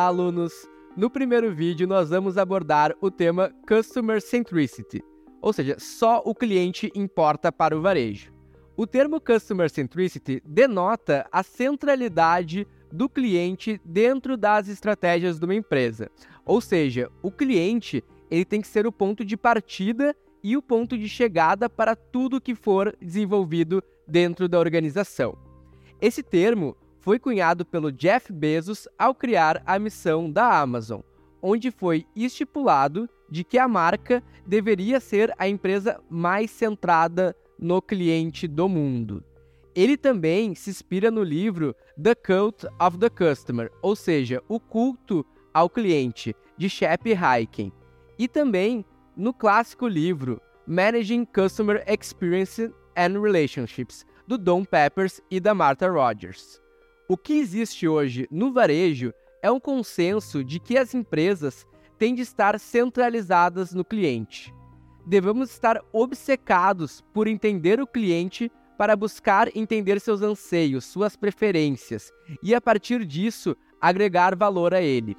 Olá, alunos! No primeiro vídeo, nós vamos abordar o tema Customer Centricity, ou seja, só o cliente importa para o varejo. O termo Customer Centricity denota a centralidade do cliente dentro das estratégias de uma empresa. Ou seja, o cliente ele tem que ser o ponto de partida e o ponto de chegada para tudo que for desenvolvido dentro da organização. Esse termo foi cunhado pelo Jeff Bezos ao criar a missão da Amazon, onde foi estipulado de que a marca deveria ser a empresa mais centrada no cliente do mundo. Ele também se inspira no livro The Cult of the Customer, ou seja, o culto ao cliente, de Shep Hyken, e também no clássico livro Managing Customer Experience and Relationships, do Don Peppers e da Martha Rogers. O que existe hoje no varejo é um consenso de que as empresas têm de estar centralizadas no cliente. Devemos estar obcecados por entender o cliente para buscar entender seus anseios, suas preferências e, a partir disso, agregar valor a ele.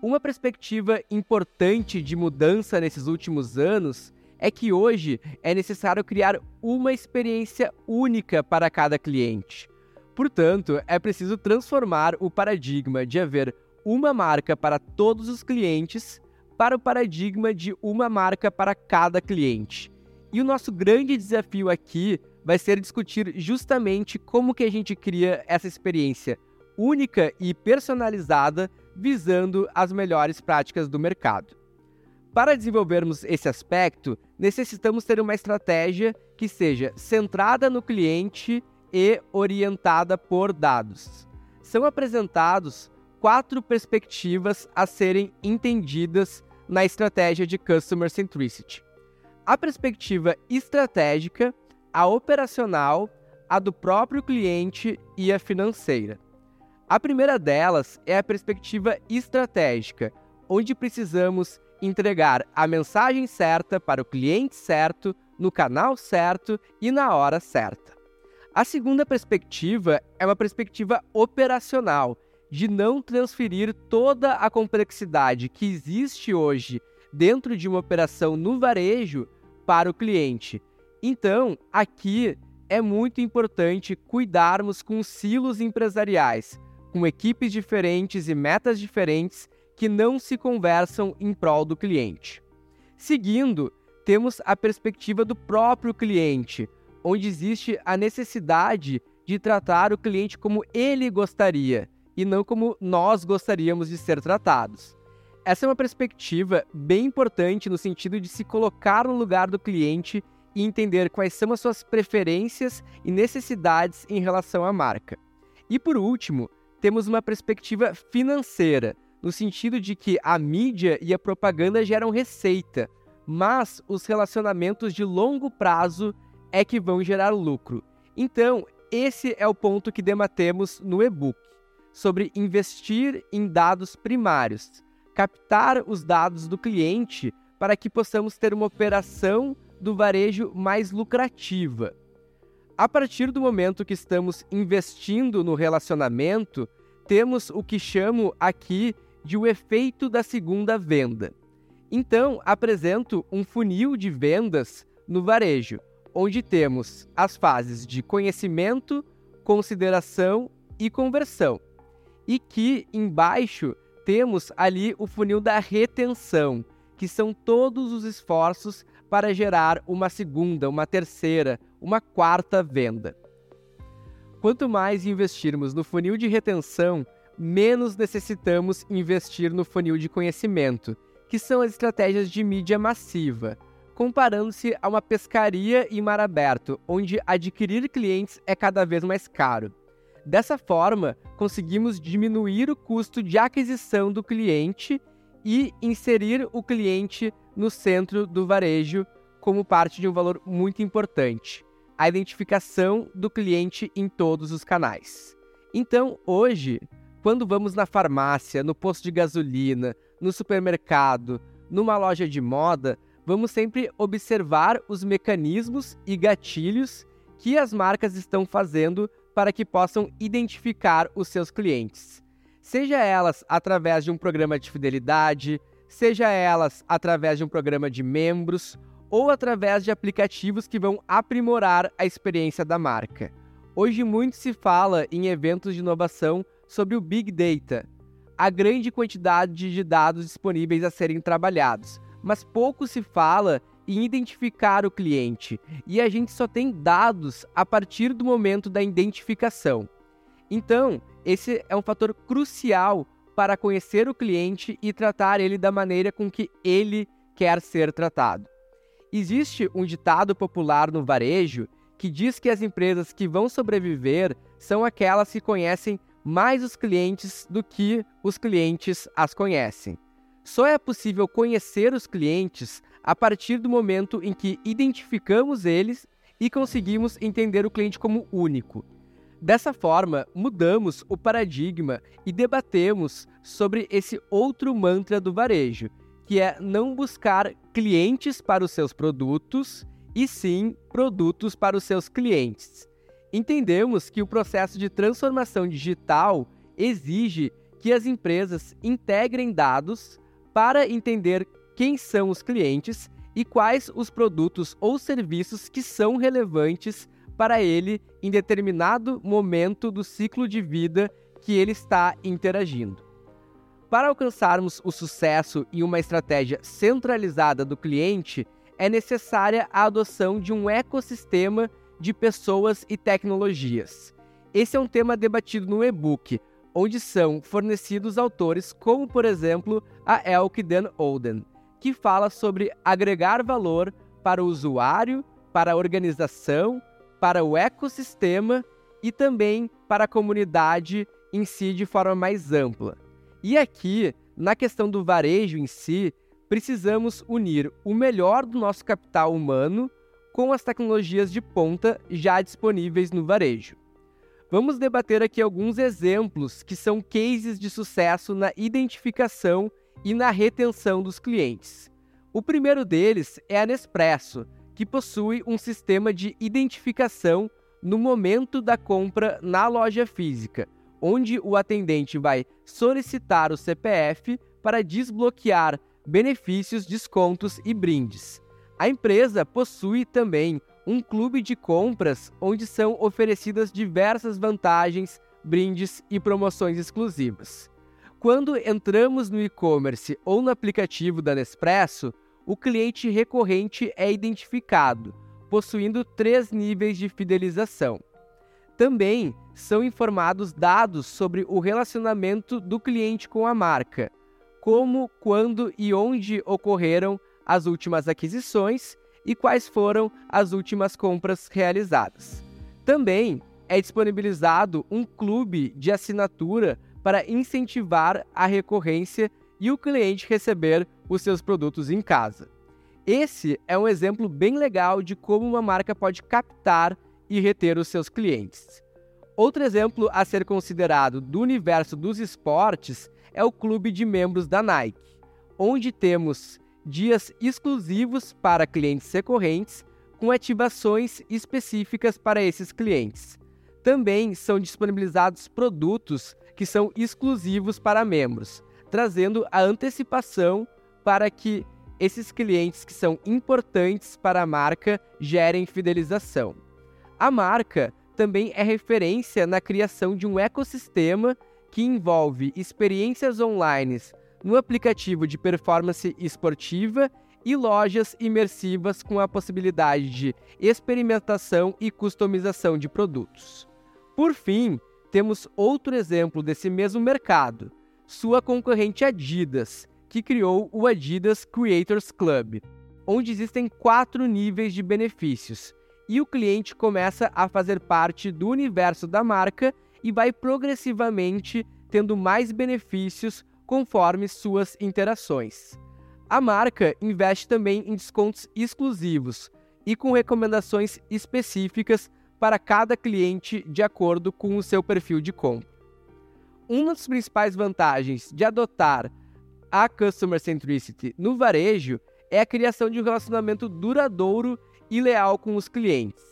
Uma perspectiva importante de mudança nesses últimos anos é que hoje é necessário criar uma experiência única para cada cliente. Portanto, é preciso transformar o paradigma de haver uma marca para todos os clientes para o paradigma de uma marca para cada cliente. E o nosso grande desafio aqui vai ser discutir justamente como que a gente cria essa experiência única e personalizada visando as melhores práticas do mercado. Para desenvolvermos esse aspecto, necessitamos ter uma estratégia que seja centrada no cliente e orientada por dados. São apresentados quatro perspectivas a serem entendidas na estratégia de Customer Centricity: a perspectiva estratégica, a operacional, a do próprio cliente e a financeira. A primeira delas é a perspectiva estratégica, onde precisamos entregar a mensagem certa para o cliente certo, no canal certo e na hora certa. A segunda perspectiva é uma perspectiva operacional, de não transferir toda a complexidade que existe hoje dentro de uma operação no varejo para o cliente. Então, aqui é muito importante cuidarmos com silos empresariais, com equipes diferentes e metas diferentes que não se conversam em prol do cliente. Seguindo, temos a perspectiva do próprio cliente, onde existe a necessidade de tratar o cliente como ele gostaria e não como nós gostaríamos de ser tratados. Essa é uma perspectiva bem importante no sentido de se colocar no lugar do cliente e entender quais são as suas preferências e necessidades em relação à marca. E por último, temos uma perspectiva financeira, no sentido de que a mídia e a propaganda geram receita, mas os relacionamentos de longo prazo é que vão gerar lucro. Então, esse é o ponto que debatemos no e-book, sobre investir em dados primários, captar os dados do cliente para que possamos ter uma operação do varejo mais lucrativa. A partir do momento que estamos investindo no relacionamento, temos o que chamo aqui de o efeito da segunda venda. Então, apresento um funil de vendas no varejo, onde temos as fases de conhecimento, consideração e conversão. E que embaixo temos ali o funil da retenção, que são todos os esforços para gerar uma segunda, uma terceira, uma quarta venda. Quanto mais investirmos no funil de retenção, menos necessitamos investir no funil de conhecimento, que são as estratégias de mídia massiva, comparando-se a uma pescaria em mar aberto, onde adquirir clientes é cada vez mais caro. Dessa forma, conseguimos diminuir o custo de aquisição do cliente e inserir o cliente no centro do varejo como parte de um valor muito importante: a identificação do cliente em todos os canais. Então, hoje, quando vamos na farmácia, no posto de gasolina, no supermercado, numa loja de moda, vamos sempre observar os mecanismos e gatilhos que as marcas estão fazendo para que possam identificar os seus clientes. seja elas através de um programa de fidelidade, seja elas através de um programa de membros ou através de aplicativos que vão aprimorar a experiência da marca. Hoje muito se fala em eventos de inovação sobre o Big Data, a grande quantidade de dados disponíveis a serem trabalhados, mas pouco se fala em identificar o cliente, e a gente só tem dados a partir do momento da identificação. Então, esse é um fator crucial para conhecer o cliente e tratar ele da maneira com que ele quer ser tratado. Existe um ditado popular no varejo que diz que as empresas que vão sobreviver são aquelas que conhecem mais os clientes do que os clientes as conhecem. Só é possível conhecer os clientes a partir do momento em que identificamos eles e conseguimos entender o cliente como único. Dessa forma, mudamos o paradigma e debatemos sobre esse outro mantra do varejo, que é não buscar clientes para os seus produtos, e sim produtos para os seus clientes. Entendemos que o processo de transformação digital exige que as empresas integrem dados para entender quem são os clientes e quais os produtos ou serviços que são relevantes para ele em determinado momento do ciclo de vida que ele está interagindo. Para alcançarmos o sucesso e uma estratégia centralizada do cliente, é necessária a adoção de um ecossistema de pessoas e tecnologias. Esse é um tema debatido no e-book, onde são fornecidos autores como, por exemplo, a Elke Den Olden, que fala sobre agregar valor para o usuário, para a organização, para o ecossistema e também para a comunidade em si de forma mais ampla. E aqui, na questão do varejo em si, precisamos unir o melhor do nosso capital humano com as tecnologias de ponta já disponíveis no varejo. Vamos debater aqui alguns exemplos que são cases de sucesso na identificação e na retenção dos clientes. O primeiro deles é a Nespresso, que possui um sistema de identificação no momento da compra na loja física, onde o atendente vai solicitar o CPF para desbloquear benefícios, descontos e brindes. A empresa possui também um clube de compras onde são oferecidas diversas vantagens, brindes e promoções exclusivas. Quando entramos no e-commerce ou no aplicativo da Nespresso, o cliente recorrente é identificado, possuindo três níveis de fidelização. Também são informados dados sobre o relacionamento do cliente com a marca, como, quando e onde ocorreram as últimas aquisições e quais foram as últimas compras realizadas. Também é disponibilizado um clube de assinatura para incentivar a recorrência e o cliente receber os seus produtos em casa. Esse é um exemplo bem legal de como uma marca pode captar e reter os seus clientes. Outro exemplo a ser considerado do universo dos esportes é o clube de membros da Nike, onde temos dias exclusivos para clientes recorrentes com ativações específicas para esses clientes. Também são disponibilizados produtos que são exclusivos para membros, trazendo a antecipação para que esses clientes que são importantes para a marca gerem fidelização. A marca também é referência na criação de um ecossistema que envolve experiências online no aplicativo de performance esportiva e lojas imersivas com a possibilidade de experimentação e customização de produtos. Por fim, temos outro exemplo desse mesmo mercado, sua concorrente Adidas, que criou o Adidas Creators Club, onde existem quatro níveis de benefícios, e o cliente começa a fazer parte do universo da marca e vai progressivamente tendo mais benefícios conforme suas interações. A marca investe também em descontos exclusivos e com recomendações específicas para cada cliente de acordo com o seu perfil de compra. Uma das principais vantagens de adotar a Customer Centricity no varejo é a criação de um relacionamento duradouro e leal com os clientes.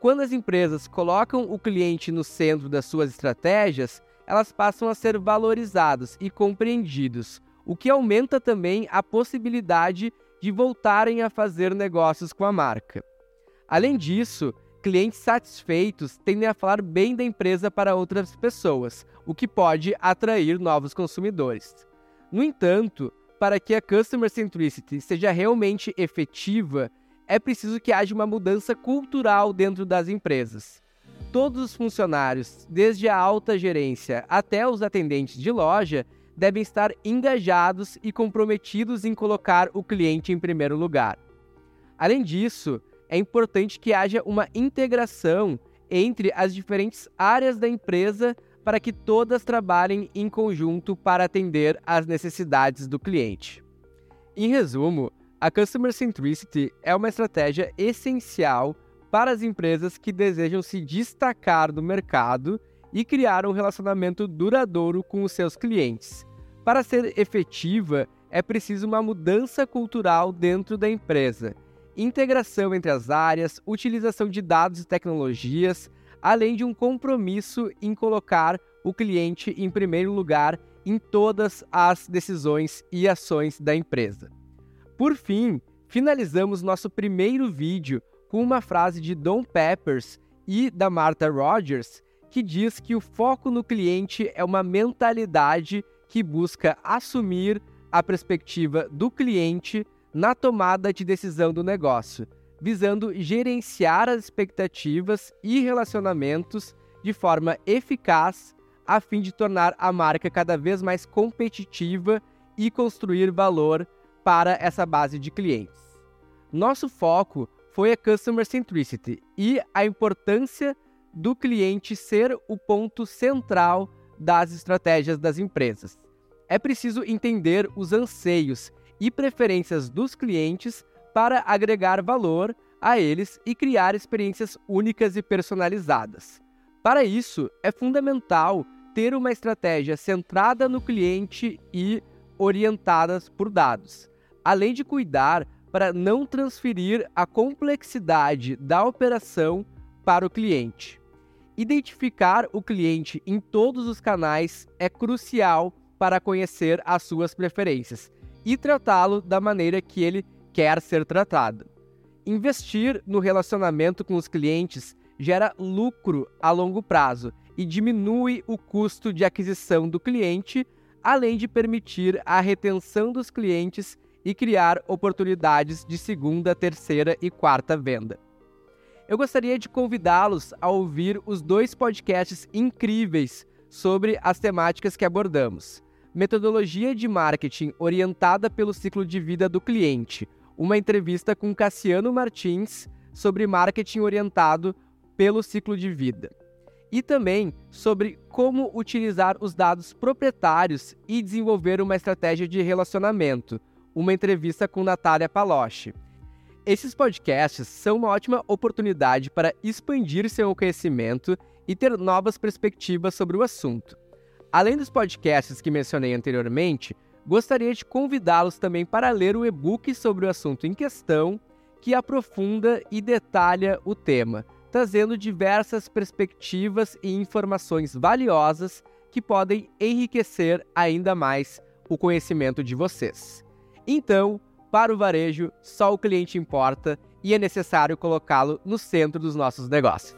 Quando as empresas colocam o cliente no centro das suas estratégias, elas passam a ser valorizados e compreendidos, o que aumenta também a possibilidade de voltarem a fazer negócios com a marca. Além disso, clientes satisfeitos tendem a falar bem da empresa para outras pessoas, o que pode atrair novos consumidores. No entanto, para que a Customer Centricity seja realmente efetiva, é preciso que haja uma mudança cultural dentro das empresas. Todos os funcionários, desde a alta gerência até os atendentes de loja, devem estar engajados e comprometidos em colocar o cliente em primeiro lugar. Além disso, é importante que haja uma integração entre as diferentes áreas da empresa para que todas trabalhem em conjunto para atender às necessidades do cliente. Em resumo, a Customer Centricity é uma estratégia essencial para as empresas que desejam se destacar do mercado e criar um relacionamento duradouro com os seus clientes. Para ser efetiva, é preciso uma mudança cultural dentro da empresa, integração entre as áreas, utilização de dados e tecnologias, além de um compromisso em colocar o cliente em primeiro lugar em todas as decisões e ações da empresa. Por fim, finalizamos nosso primeiro vídeo com uma frase de Don Peppers e da Martha Rogers, que diz que o foco no cliente é uma mentalidade que busca assumir a perspectiva do cliente na tomada de decisão do negócio, visando gerenciar as expectativas e relacionamentos de forma eficaz a fim de tornar a marca cada vez mais competitiva e construir valor para essa base de clientes. Nosso foco foi a Customer Centricity e a importância do cliente ser o ponto central das estratégias das empresas. É preciso entender os anseios e preferências dos clientes para agregar valor a eles e criar experiências únicas e personalizadas. Para isso, é fundamental ter uma estratégia centrada no cliente e orientadas por dados, além de cuidar para não transferir a complexidade da operação para o cliente. Identificar o cliente em todos os canais é crucial para conhecer as suas preferências e tratá-lo da maneira que ele quer ser tratado. Investir no relacionamento com os clientes gera lucro a longo prazo e diminui o custo de aquisição do cliente, além de permitir a retenção dos clientes e criar oportunidades de segunda, terceira e quarta venda. Eu gostaria de convidá-los a ouvir os dois podcasts incríveis sobre as temáticas que abordamos metodologia de marketing orientada pelo ciclo de vida do cliente, uma entrevista com Cassiano Martins sobre marketing orientado pelo ciclo de vida. E também sobre como utilizar os dados proprietários e desenvolver uma estratégia de relacionamento, uma entrevista com Natália Paloche. Esses podcasts são uma ótima oportunidade para expandir seu conhecimento e ter novas perspectivas sobre o assunto. Além dos podcasts que mencionei anteriormente, gostaria de convidá-los também para ler o e-book sobre o assunto em questão, que aprofunda e detalha o tema, trazendo diversas perspectivas e informações valiosas que podem enriquecer ainda mais o conhecimento de vocês. Então, para o varejo, só o cliente importa e é necessário colocá-lo no centro dos nossos negócios.